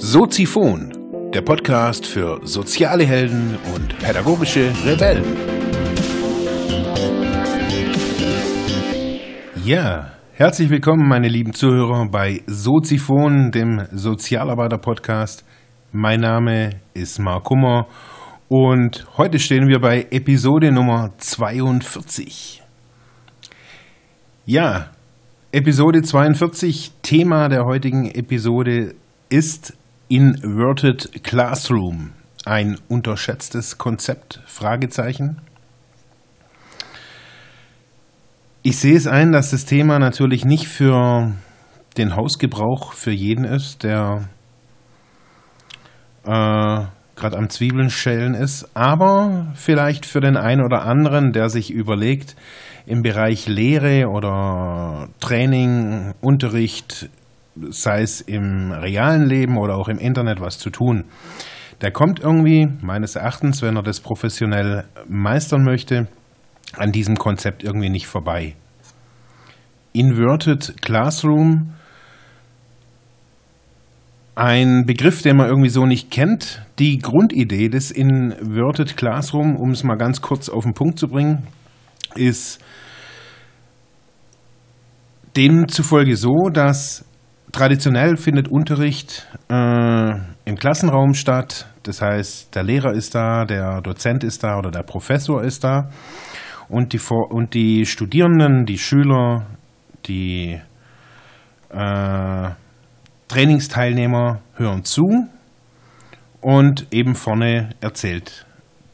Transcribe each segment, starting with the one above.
Soziphon, der Podcast für soziale Helden und pädagogische Rebellen. Ja, herzlich willkommen, meine lieben Zuhörer, bei Soziphon, dem Sozialarbeiter-Podcast. Mein Name ist Mark Hummer und heute stehen wir bei Episode Nummer 42. Ja, Episode 42, Thema der heutigen Episode ist Inverted Classroom. Ein unterschätztes Konzept? Fragezeichen. Ich sehe es ein, dass das Thema natürlich nicht für den Hausgebrauch für jeden ist, der äh, gerade am Zwiebeln schälen ist, aber vielleicht für den einen oder anderen, der sich überlegt, im Bereich Lehre oder Training, Unterricht, sei es im realen Leben oder auch im Internet, was zu tun. Der kommt irgendwie, meines Erachtens, wenn er das professionell meistern möchte, an diesem Konzept irgendwie nicht vorbei. Inverted Classroom ein Begriff, den man irgendwie so nicht kennt. Die Grundidee des Inverted Classroom, um es mal ganz kurz auf den Punkt zu bringen, ist demzufolge so, dass traditionell findet Unterricht äh, im Klassenraum statt. Das heißt, der Lehrer ist da, der Dozent ist da oder der Professor ist da. Und die, und die Studierenden, die Schüler, die äh, Trainingsteilnehmer hören zu und eben vorne erzählt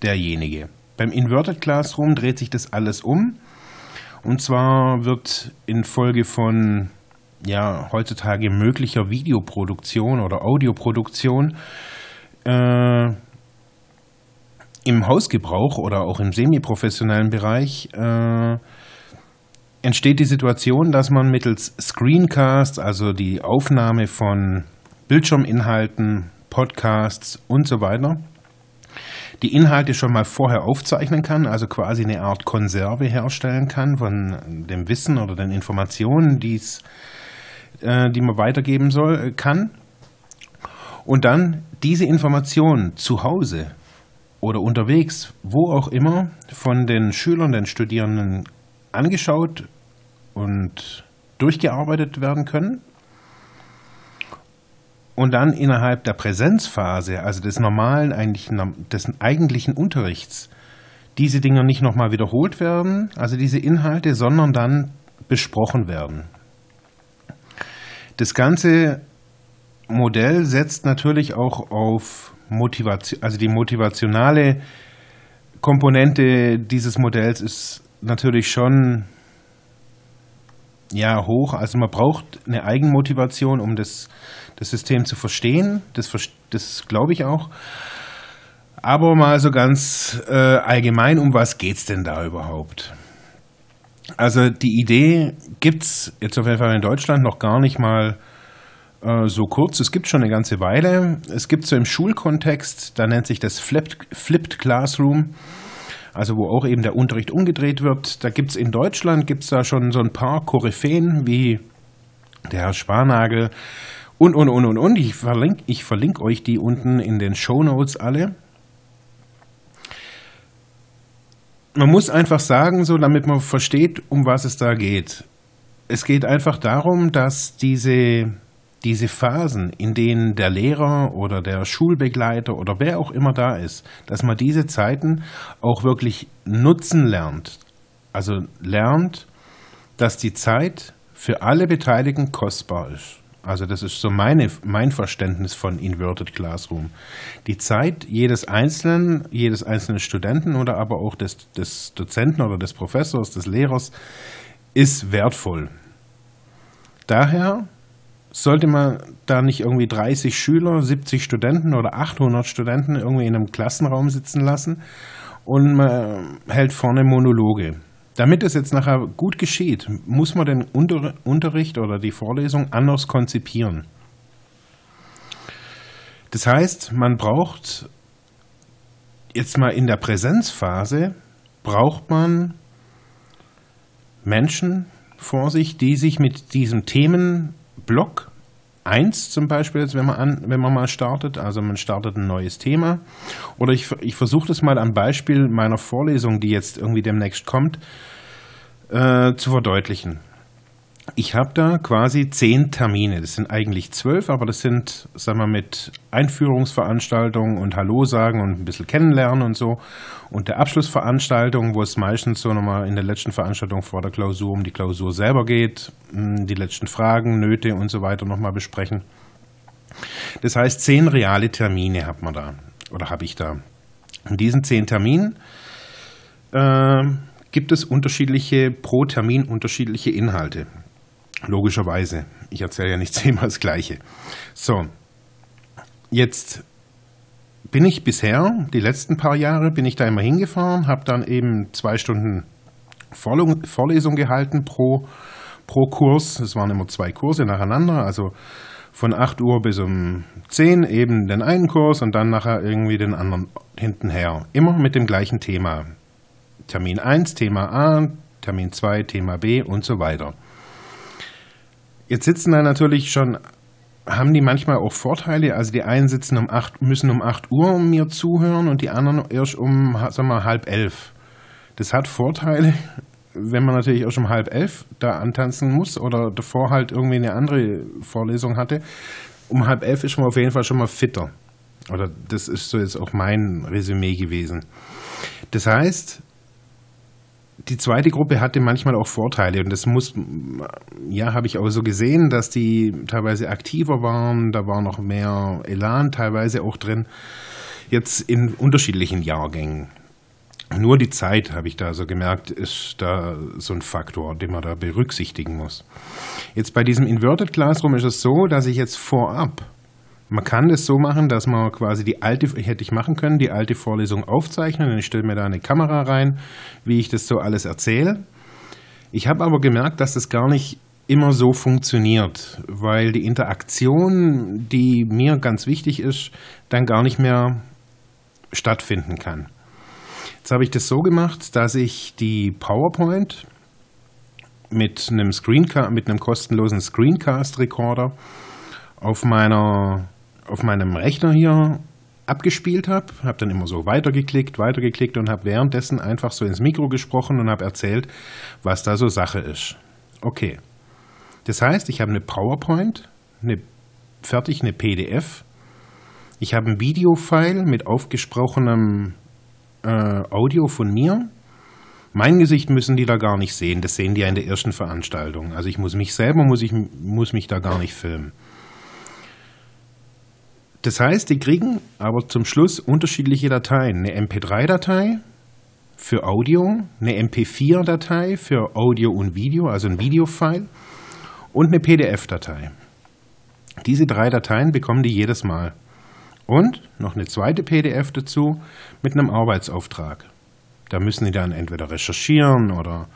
derjenige. Beim Inverted Classroom dreht sich das alles um. Und zwar wird infolge von ja, heutzutage möglicher Videoproduktion oder Audioproduktion äh, im Hausgebrauch oder auch im semiprofessionellen Bereich äh, entsteht die Situation, dass man mittels Screencasts, also die Aufnahme von Bildschirminhalten, Podcasts und so weiter, die Inhalte schon mal vorher aufzeichnen kann, also quasi eine Art Konserve herstellen kann von dem Wissen oder den Informationen, die's, äh, die man weitergeben soll, äh, kann. Und dann diese Informationen zu Hause oder unterwegs, wo auch immer, von den Schülern, den Studierenden angeschaut und durchgearbeitet werden können. Und dann innerhalb der Präsenzphase, also des normalen, eigentlichen, des eigentlichen Unterrichts, diese Dinge nicht nochmal wiederholt werden, also diese Inhalte, sondern dann besprochen werden. Das ganze Modell setzt natürlich auch auf Motivation, also die motivationale Komponente dieses Modells ist natürlich schon ja, hoch. Also man braucht eine Eigenmotivation, um das, das System zu verstehen. Das, das glaube ich auch. Aber mal so ganz äh, allgemein, um was geht es denn da überhaupt? Also die Idee gibt es jetzt auf jeden Fall in Deutschland noch gar nicht mal äh, so kurz. Es gibt schon eine ganze Weile. Es gibt so im Schulkontext, da nennt sich das Flipped, Flipped Classroom also wo auch eben der Unterricht umgedreht wird. Da gibt es in Deutschland gibt's da schon so ein paar Koryphäen wie der Herr Sparnagel und, und, und, und, und. Ich verlinke, ich verlinke euch die unten in den Show Notes alle. Man muss einfach sagen, so damit man versteht, um was es da geht. Es geht einfach darum, dass diese diese Phasen, in denen der Lehrer oder der Schulbegleiter oder wer auch immer da ist, dass man diese Zeiten auch wirklich nutzen lernt. Also lernt, dass die Zeit für alle Beteiligten kostbar ist. Also das ist so meine, mein Verständnis von Inverted Classroom. Die Zeit jedes Einzelnen, jedes einzelnen Studenten oder aber auch des, des Dozenten oder des Professors, des Lehrers ist wertvoll. Daher sollte man da nicht irgendwie 30 Schüler, 70 Studenten oder 800 Studenten irgendwie in einem Klassenraum sitzen lassen und man hält vorne Monologe. Damit es jetzt nachher gut geschieht, muss man den Unter Unterricht oder die Vorlesung anders konzipieren. Das heißt, man braucht jetzt mal in der Präsenzphase, braucht man Menschen vor sich, die sich mit diesem Themenblock 1 zum Beispiel, jetzt, wenn man, an, wenn man mal startet, also man startet ein neues Thema. Oder ich, ich versuche das mal am Beispiel meiner Vorlesung, die jetzt irgendwie demnächst kommt, äh, zu verdeutlichen. Ich habe da quasi zehn Termine. Das sind eigentlich zwölf, aber das sind, sagen wir, mit Einführungsveranstaltungen und Hallo sagen und ein bisschen kennenlernen und so. Und der Abschlussveranstaltung, wo es meistens so nochmal in der letzten Veranstaltung vor der Klausur um die Klausur selber geht, hm, die letzten Fragen, Nöte und so weiter nochmal besprechen. Das heißt, zehn reale Termine hat man da oder habe ich da. In diesen zehn Terminen äh, gibt es unterschiedliche, pro Termin unterschiedliche Inhalte. Logischerweise. Ich erzähle ja nicht zehnmal das Gleiche. So, jetzt bin ich bisher, die letzten paar Jahre, bin ich da immer hingefahren, habe dann eben zwei Stunden Vorlesung gehalten pro, pro Kurs. Es waren immer zwei Kurse nacheinander, also von 8 Uhr bis um 10 eben den einen Kurs und dann nachher irgendwie den anderen hintenher. Immer mit dem gleichen Thema. Termin 1, Thema A, Termin 2, Thema B und so weiter. Jetzt sitzen da natürlich schon, haben die manchmal auch Vorteile. Also die einen sitzen um acht, müssen um 8 Uhr mir zuhören und die anderen erst um, sagen wir, halb elf. Das hat Vorteile, wenn man natürlich schon um halb elf da antanzen muss oder davor halt irgendwie eine andere Vorlesung hatte. Um halb elf ist man auf jeden Fall schon mal fitter. Oder das ist so jetzt auch mein Resümee gewesen. Das heißt, die zweite Gruppe hatte manchmal auch Vorteile und das muss, ja, habe ich auch so gesehen, dass die teilweise aktiver waren, da war noch mehr Elan teilweise auch drin, jetzt in unterschiedlichen Jahrgängen. Nur die Zeit, habe ich da so gemerkt, ist da so ein Faktor, den man da berücksichtigen muss. Jetzt bei diesem Inverted Classroom ist es so, dass ich jetzt vorab man kann das so machen, dass man quasi die alte, hätte ich machen können, die alte Vorlesung aufzeichnen und ich stelle mir da eine Kamera rein, wie ich das so alles erzähle. Ich habe aber gemerkt, dass das gar nicht immer so funktioniert, weil die Interaktion, die mir ganz wichtig ist, dann gar nicht mehr stattfinden kann. Jetzt habe ich das so gemacht, dass ich die PowerPoint mit einem Screencast, mit einem kostenlosen Screencast-Recorder auf meiner auf meinem Rechner hier abgespielt habe, habe dann immer so weitergeklickt, weitergeklickt und habe währenddessen einfach so ins Mikro gesprochen und habe erzählt, was da so Sache ist. Okay. Das heißt, ich habe eine PowerPoint, eine fertig eine PDF. Ich habe ein Videofile mit aufgesprochenem äh, Audio von mir. Mein Gesicht müssen die da gar nicht sehen. Das sehen die ja in der ersten Veranstaltung. Also ich muss mich selber muss ich muss mich da gar nicht filmen. Das heißt, die kriegen aber zum Schluss unterschiedliche Dateien. Eine MP3-Datei für Audio, eine MP4-Datei für Audio und Video, also ein Videofile und eine PDF-Datei. Diese drei Dateien bekommen die jedes Mal. Und noch eine zweite PDF dazu mit einem Arbeitsauftrag. Da müssen die dann entweder recherchieren oder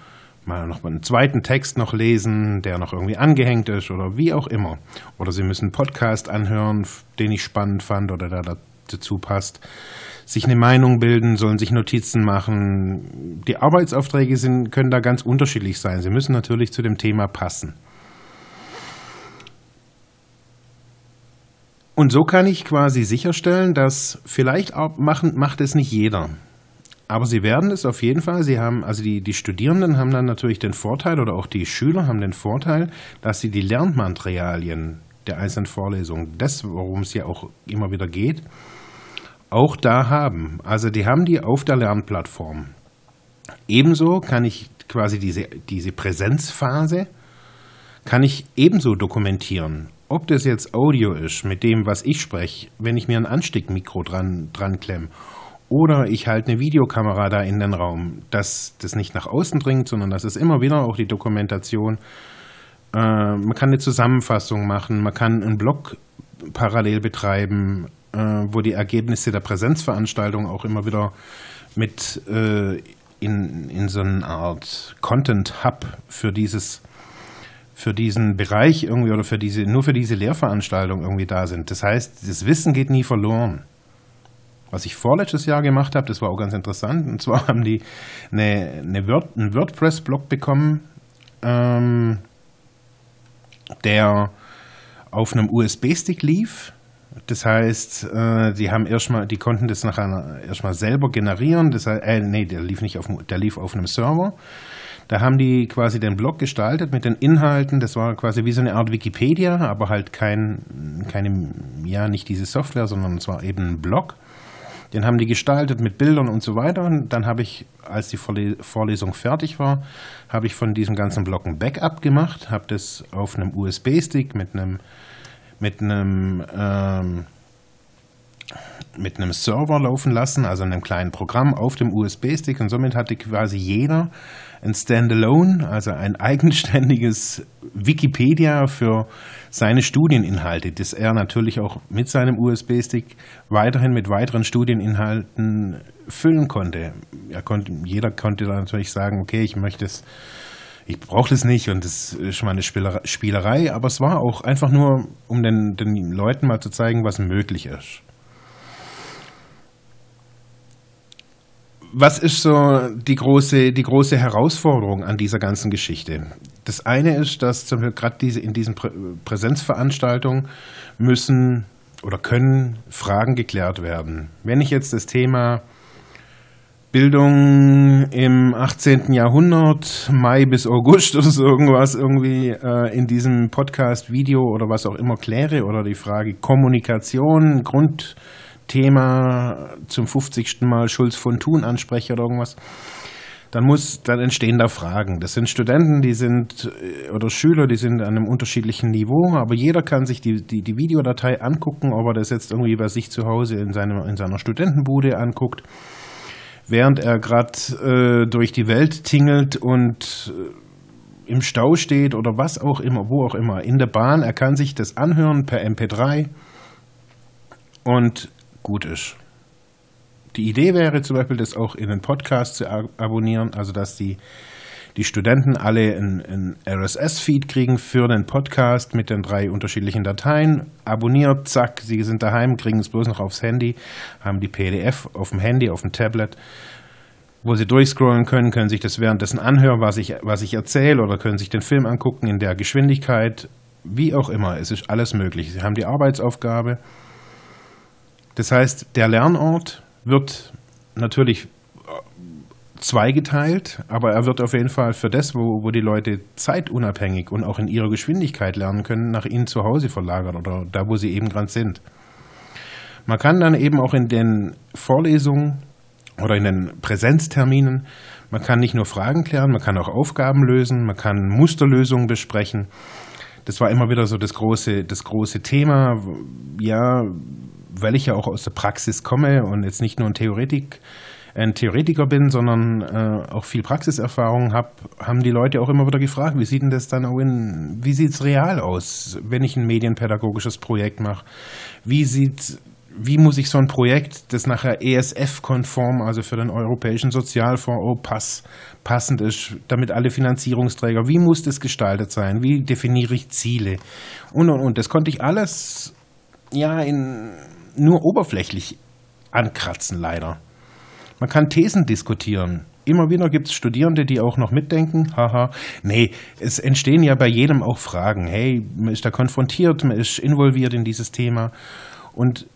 mal noch einen zweiten Text noch lesen, der noch irgendwie angehängt ist oder wie auch immer. Oder Sie müssen einen Podcast anhören, den ich spannend fand oder der dazu passt. Sich eine Meinung bilden, sollen sich Notizen machen. Die Arbeitsaufträge sind, können da ganz unterschiedlich sein. Sie müssen natürlich zu dem Thema passen. Und so kann ich quasi sicherstellen, dass vielleicht auch machen, macht es nicht jeder. Aber sie werden es auf jeden Fall. Sie haben, also die, die Studierenden haben dann natürlich den Vorteil oder auch die Schüler haben den Vorteil, dass sie die Lernmaterialien der einzelnen Vorlesungen, das, worum es ja auch immer wieder geht, auch da haben. Also die haben die auf der Lernplattform. Ebenso kann ich quasi diese, diese Präsenzphase kann ich ebenso dokumentieren. Ob das jetzt Audio ist mit dem, was ich spreche, wenn ich mir ein Anstiegmikro dran, dran klemme oder ich halte eine Videokamera da in den Raum, dass das nicht nach außen dringt, sondern das ist immer wieder auch die Dokumentation. Äh, man kann eine Zusammenfassung machen, man kann einen Blog parallel betreiben, äh, wo die Ergebnisse der Präsenzveranstaltung auch immer wieder mit äh, in, in so eine Art Content-Hub für dieses für diesen Bereich irgendwie oder für diese, nur für diese Lehrveranstaltung irgendwie da sind. Das heißt, das Wissen geht nie verloren. Was ich vorletztes Jahr gemacht habe, das war auch ganz interessant. Und zwar haben die eine, eine Word, einen WordPress-Blog bekommen ähm, der auf einem USB-Stick lief. Das heißt, äh, die haben erstmal, die konnten das nachher erstmal selber generieren. Das heißt, äh, nee, der lief nicht auf, der lief auf einem Server. Da haben die quasi den Blog gestaltet mit den Inhalten. Das war quasi wie so eine Art Wikipedia, aber halt kein, keine, ja, nicht diese Software, sondern es war eben ein Blog. Den haben die gestaltet mit Bildern und so weiter. Und dann habe ich, als die Vorlesung fertig war, habe ich von diesem ganzen Blog ein Backup gemacht, habe das auf einem USB-Stick mit einem mit einem ähm, mit einem Server laufen lassen, also einem kleinen Programm auf dem USB-Stick und somit hatte quasi jeder ein Standalone, also ein eigenständiges Wikipedia für seine Studieninhalte, das er natürlich auch mit seinem USB-Stick weiterhin mit weiteren Studieninhalten füllen konnte. Konnte. Jeder konnte dann natürlich sagen, okay, ich möchte es, ich brauche das nicht und das ist schon mal eine Spielerei, aber es war auch einfach nur, um den, den Leuten mal zu zeigen, was möglich ist. Was ist so die große, die große Herausforderung an dieser ganzen Geschichte? Das eine ist, dass gerade diese, in diesen Prä Präsenzveranstaltungen müssen oder können Fragen geklärt werden. Wenn ich jetzt das Thema Bildung im 18. Jahrhundert, Mai bis August oder so irgendwas irgendwie äh, in diesem Podcast, Video oder was auch immer kläre oder die Frage Kommunikation, Grund, Thema zum 50. Mal Schulz von Thun anspreche oder irgendwas, dann muss, dann entstehen da Fragen. Das sind Studenten, die sind äh, oder Schüler, die sind an einem unterschiedlichen Niveau, aber jeder kann sich die, die, die Videodatei angucken, ob er das jetzt irgendwie bei sich zu Hause in, seinem, in seiner Studentenbude anguckt, während er gerade äh, durch die Welt tingelt und äh, im Stau steht oder was auch immer, wo auch immer, in der Bahn. Er kann sich das anhören per MP3 und gut ist. Die Idee wäre zum Beispiel, das auch in den Podcast zu abonnieren, also dass die, die Studenten alle ein, RSS-Feed kriegen für den Podcast mit den drei unterschiedlichen Dateien. Abonniert, zack, sie sind daheim, kriegen es bloß noch aufs Handy, haben die PDF auf dem Handy, auf dem Tablet, wo sie durchscrollen können, können sich das währenddessen anhören, was ich, was ich erzähle, oder können sich den Film angucken in der Geschwindigkeit, wie auch immer. Es ist alles möglich. Sie haben die Arbeitsaufgabe das heißt, der Lernort wird natürlich äh, zweigeteilt, aber er wird auf jeden Fall für das, wo, wo die Leute zeitunabhängig und auch in ihrer Geschwindigkeit lernen können, nach ihnen zu Hause verlagert oder da, wo sie eben gerade sind. Man kann dann eben auch in den Vorlesungen oder in den Präsenzterminen, man kann nicht nur Fragen klären, man kann auch Aufgaben lösen, man kann Musterlösungen besprechen. Das war immer wieder so das große, das große Thema. Ja, weil ich ja auch aus der Praxis komme und jetzt nicht nur ein Theoretik, ein Theoretiker bin, sondern äh, auch viel Praxiserfahrung habe, haben die Leute auch immer wieder gefragt, wie sieht denn das dann auch in, wie sieht es real aus, wenn ich ein medienpädagogisches Projekt mache? Wie sieht wie muss ich so ein Projekt, das nachher ESF-konform, also für den Europäischen Sozialfonds oh, pass, passend ist, damit alle Finanzierungsträger, wie muss das gestaltet sein? Wie definiere ich Ziele? Und, und, und. Das konnte ich alles ja in nur oberflächlich ankratzen, leider. Man kann Thesen diskutieren. Immer wieder gibt es Studierende, die auch noch mitdenken. Haha. Nee, es entstehen ja bei jedem auch Fragen. Hey, man ist da konfrontiert, man ist involviert in dieses Thema. Und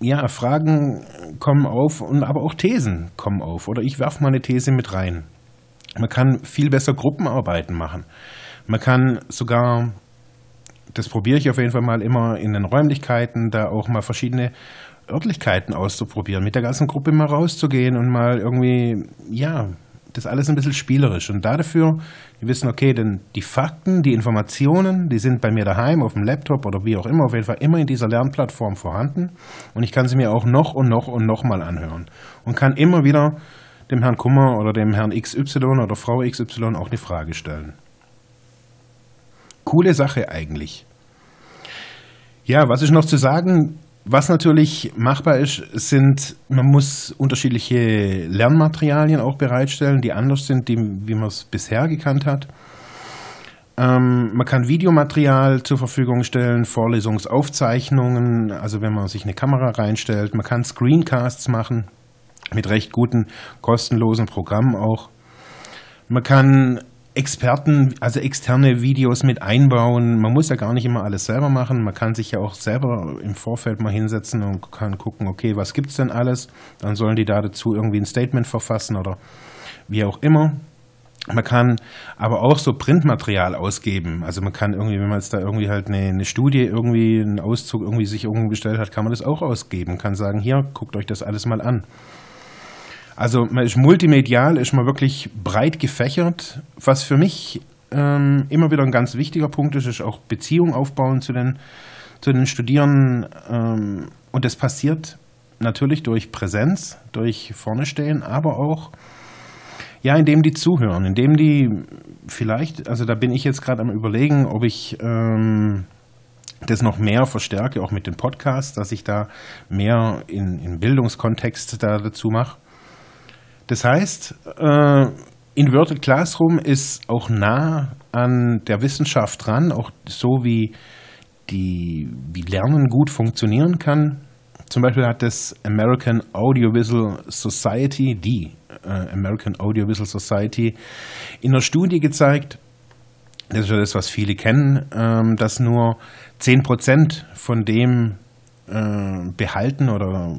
ja, Fragen kommen auf und aber auch Thesen kommen auf. Oder ich werfe mal eine These mit rein. Man kann viel besser Gruppenarbeiten machen. Man kann sogar das probiere ich auf jeden Fall mal immer in den Räumlichkeiten, da auch mal verschiedene Örtlichkeiten auszuprobieren, mit der ganzen Gruppe mal rauszugehen und mal irgendwie, ja, das alles ein bisschen spielerisch. Und dafür, wir wissen, okay, denn die Fakten, die Informationen, die sind bei mir daheim, auf dem Laptop oder wie auch immer, auf jeden Fall immer in dieser Lernplattform vorhanden. Und ich kann sie mir auch noch und noch und noch mal anhören. Und kann immer wieder dem Herrn Kummer oder dem Herrn XY oder Frau XY auch eine Frage stellen coole Sache eigentlich. Ja, was ist noch zu sagen? Was natürlich machbar ist, sind, man muss unterschiedliche Lernmaterialien auch bereitstellen, die anders sind, die, wie man es bisher gekannt hat. Ähm, man kann Videomaterial zur Verfügung stellen, Vorlesungsaufzeichnungen, also wenn man sich eine Kamera reinstellt. Man kann Screencasts machen mit recht guten, kostenlosen Programmen auch. Man kann Experten, also externe Videos mit einbauen. Man muss ja gar nicht immer alles selber machen. Man kann sich ja auch selber im Vorfeld mal hinsetzen und kann gucken, okay, was gibt's denn alles? Dann sollen die da dazu irgendwie ein Statement verfassen oder wie auch immer. Man kann aber auch so Printmaterial ausgeben. Also man kann irgendwie, wenn man jetzt da irgendwie halt eine, eine Studie, irgendwie einen Auszug irgendwie sich irgendwo bestellt hat, kann man das auch ausgeben. Kann sagen, hier, guckt euch das alles mal an. Also man ist multimedial, ist man wirklich breit gefächert. Was für mich ähm, immer wieder ein ganz wichtiger Punkt ist, ist auch Beziehungen aufbauen zu den, zu den Studierenden. Ähm, und das passiert natürlich durch Präsenz, durch vorne stehen, aber auch ja, indem die zuhören, indem die vielleicht, also da bin ich jetzt gerade am überlegen, ob ich ähm, das noch mehr verstärke, auch mit den Podcasts, dass ich da mehr in, in Bildungskontext da dazu mache. Das heißt, äh, Inverted Classroom ist auch nah an der Wissenschaft dran, auch so wie, die, wie Lernen gut funktionieren kann. Zum Beispiel hat das American Audiovisual Society, die äh, American Audiovisual Society, in einer Studie gezeigt, das ist ja das, was viele kennen, ähm, dass nur 10% von dem äh, behalten oder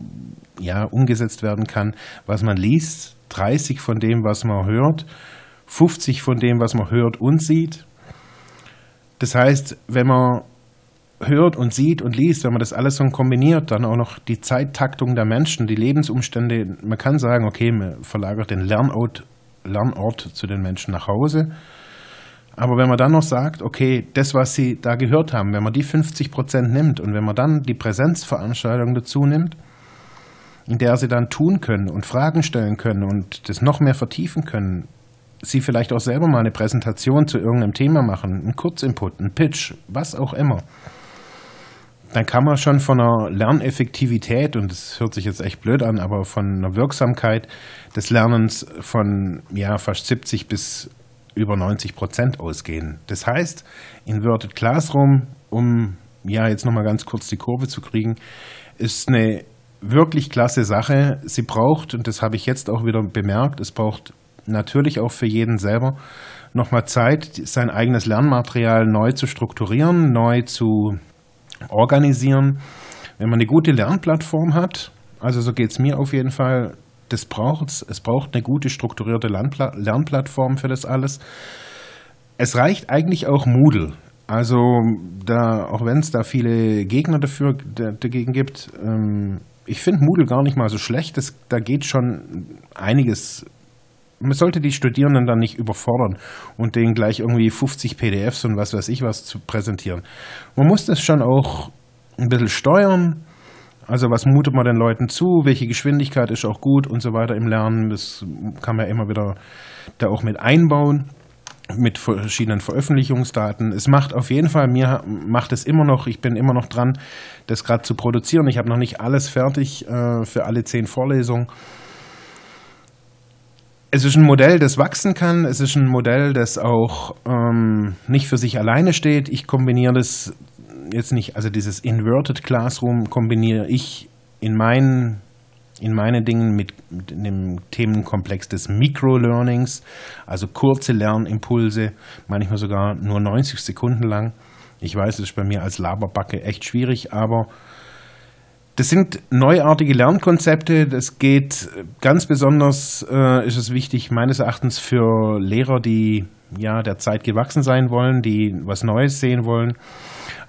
ja, umgesetzt werden kann, was man liest. 30 von dem, was man hört, 50 von dem, was man hört und sieht. Das heißt, wenn man hört und sieht und liest, wenn man das alles so kombiniert, dann auch noch die Zeittaktung der Menschen, die Lebensumstände, man kann sagen, okay, man verlagert den Lernort, Lernort zu den Menschen nach Hause. Aber wenn man dann noch sagt, okay, das, was sie da gehört haben, wenn man die 50 Prozent nimmt und wenn man dann die Präsenzveranstaltung dazu nimmt, in der sie dann tun können und Fragen stellen können und das noch mehr vertiefen können. Sie vielleicht auch selber mal eine Präsentation zu irgendeinem Thema machen, einen Kurzinput, einen Pitch, was auch immer. Dann kann man schon von einer Lerneffektivität, und das hört sich jetzt echt blöd an, aber von einer Wirksamkeit des Lernens von ja, fast 70 bis über 90 Prozent ausgehen. Das heißt, Inverted Classroom, um ja jetzt nochmal ganz kurz die Kurve zu kriegen, ist eine wirklich klasse Sache. Sie braucht, und das habe ich jetzt auch wieder bemerkt, es braucht natürlich auch für jeden selber nochmal Zeit, sein eigenes Lernmaterial neu zu strukturieren, neu zu organisieren. Wenn man eine gute Lernplattform hat, also so geht es mir auf jeden Fall, das braucht es. Es braucht eine gute strukturierte Lernpla Lernplattform für das alles. Es reicht eigentlich auch Moodle. Also da, auch wenn es da viele Gegner dafür dagegen gibt, ähm, ich finde Moodle gar nicht mal so schlecht. Das, da geht schon einiges. Man sollte die Studierenden dann nicht überfordern und denen gleich irgendwie 50 PDFs und was weiß ich was zu präsentieren. Man muss das schon auch ein bisschen steuern. Also was mutet man den Leuten zu? Welche Geschwindigkeit ist auch gut und so weiter im Lernen? Das kann man ja immer wieder da auch mit einbauen mit verschiedenen Veröffentlichungsdaten. Es macht auf jeden Fall, mir macht es immer noch, ich bin immer noch dran, das gerade zu produzieren. Ich habe noch nicht alles fertig äh, für alle zehn Vorlesungen. Es ist ein Modell, das wachsen kann. Es ist ein Modell, das auch ähm, nicht für sich alleine steht. Ich kombiniere das jetzt nicht, also dieses Inverted Classroom kombiniere ich in meinen in meinen Dingen mit, mit dem Themenkomplex des Microlearnings, also kurze Lernimpulse, manchmal sogar nur 90 Sekunden lang. Ich weiß, das ist bei mir als Laberbacke echt schwierig, aber das sind neuartige Lernkonzepte. Das geht ganz besonders, äh, ist es wichtig, meines Erachtens für Lehrer, die ja der Zeit gewachsen sein wollen, die was Neues sehen wollen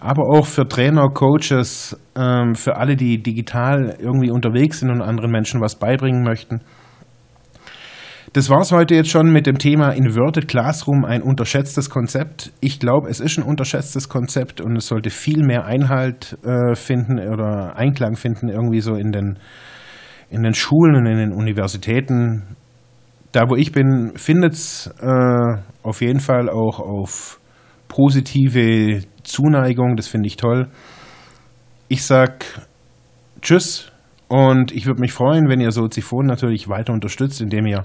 aber auch für Trainer, Coaches, ähm, für alle, die digital irgendwie unterwegs sind und anderen Menschen was beibringen möchten. Das war es heute jetzt schon mit dem Thema Inverted Classroom, ein unterschätztes Konzept. Ich glaube, es ist ein unterschätztes Konzept und es sollte viel mehr Einhalt äh, finden oder Einklang finden, irgendwie so in den, in den Schulen und in den Universitäten. Da, wo ich bin, findet es äh, auf jeden Fall auch auf positive Zuneigung, das finde ich toll. Ich sag Tschüss und ich würde mich freuen, wenn ihr Soziphon natürlich weiter unterstützt, indem ihr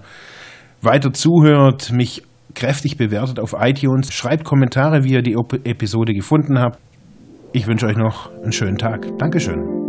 weiter zuhört, mich kräftig bewertet auf iTunes, schreibt Kommentare, wie ihr die Episode gefunden habt. Ich wünsche euch noch einen schönen Tag. Dankeschön.